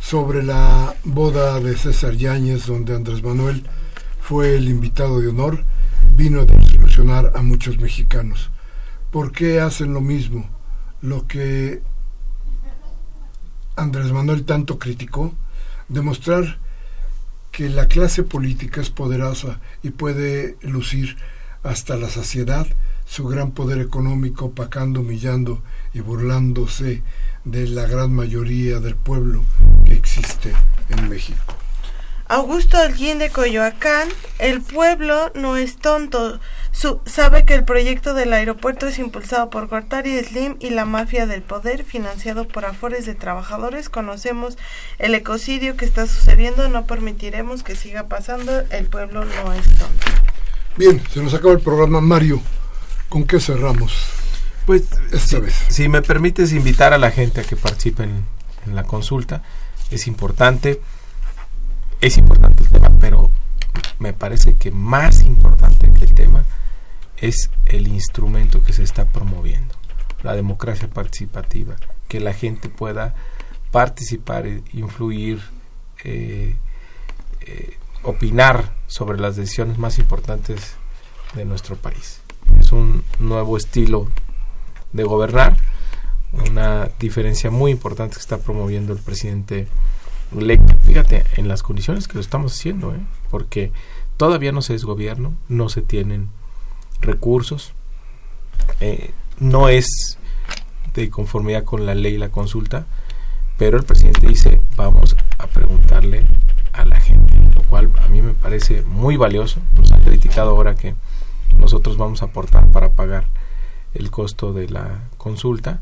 sobre la boda de César Yáñez, donde Andrés Manuel fue el invitado de honor, vino de emocionar a muchos mexicanos. ¿Por qué hacen lo mismo? Lo que Andrés Manuel tanto criticó, demostrar que la clase política es poderosa y puede lucir hasta la saciedad su gran poder económico, opacando, humillando y burlándose de la gran mayoría del pueblo que existe en México. Augusto Alguín de Coyoacán, el pueblo no es tonto, sabe que el proyecto del aeropuerto es impulsado por Gortari Slim y la mafia del poder, financiado por afores de trabajadores. Conocemos el ecocidio que está sucediendo, no permitiremos que siga pasando, el pueblo no es tonto. Bien, se nos acaba el programa. Mario, ¿con qué cerramos? Pues. Si me permites invitar a la gente a que participen en la consulta, es importante es importante el tema, pero me parece que más importante que el tema es el instrumento que se está promoviendo, la democracia participativa, que la gente pueda participar, influir, eh, eh, opinar sobre las decisiones más importantes de nuestro país. Es un nuevo estilo de gobernar, una diferencia muy importante que está promoviendo el presidente fíjate, en las condiciones que lo estamos haciendo, ¿eh? porque todavía no se es gobierno, no se tienen recursos, eh, no es de conformidad con la ley la consulta, pero el presidente dice vamos a preguntarle a la gente, lo cual a mí me parece muy valioso. Nos han criticado ahora que nosotros vamos a aportar para pagar el costo de la consulta,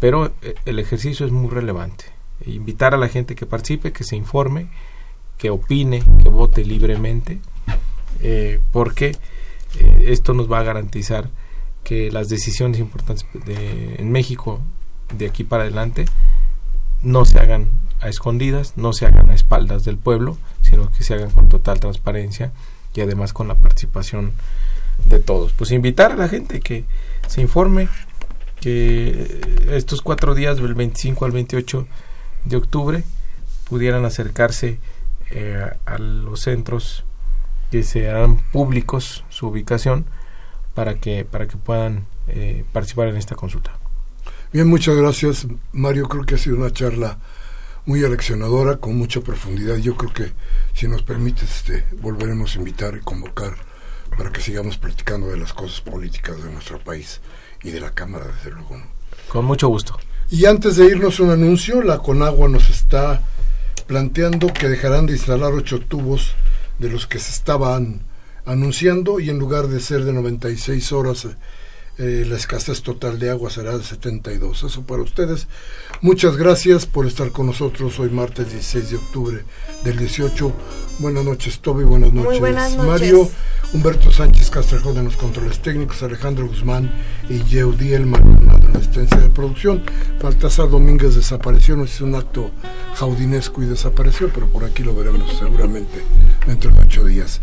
pero eh, el ejercicio es muy relevante. Invitar a la gente que participe, que se informe, que opine, que vote libremente, eh, porque eh, esto nos va a garantizar que las decisiones importantes en México de aquí para adelante no se hagan a escondidas, no se hagan a espaldas del pueblo, sino que se hagan con total transparencia y además con la participación de todos. Pues invitar a la gente que se informe, que estos cuatro días, del 25 al 28 de octubre pudieran acercarse eh, a los centros que se harán públicos su ubicación para que para que puedan eh, participar en esta consulta. Bien, muchas gracias Mario. Creo que ha sido una charla muy aleccionadora, con mucha profundidad. Yo creo que si nos permites este, volveremos a invitar y convocar para que sigamos platicando de las cosas políticas de nuestro país y de la Cámara, desde luego. Con mucho gusto. Y antes de irnos un anuncio, la Conagua nos está planteando que dejarán de instalar ocho tubos de los que se estaban anunciando y en lugar de ser de 96 horas eh, la escasez total de agua será de 72. Eso para ustedes. Muchas gracias por estar con nosotros hoy martes 16 de octubre del 18. Buenas noches, Toby. Buenas noches, Mario. Humberto Sánchez Castrejón de los controles técnicos, Alejandro Guzmán y Yeudi Maldonado en la asistencia de producción. Baltasar Domínguez desapareció, no hizo un acto jaudinesco y desapareció, pero por aquí lo veremos seguramente dentro de ocho días.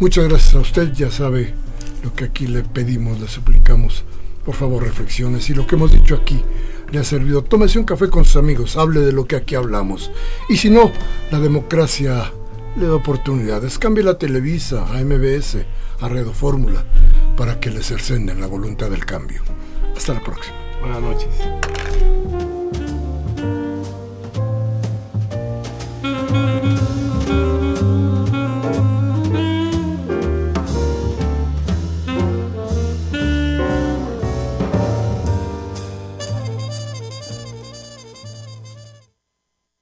Muchas gracias a usted, ya sabe lo que aquí le pedimos, le suplicamos. Por favor, reflexiones. Y lo que hemos dicho aquí le ha servido. Tómese un café con sus amigos, hable de lo que aquí hablamos. Y si no, la democracia le da oportunidades. Cambie la Televisa a MBS, a Redo Fórmula, para que le cercenen la voluntad del cambio. Hasta la próxima. Buenas noches.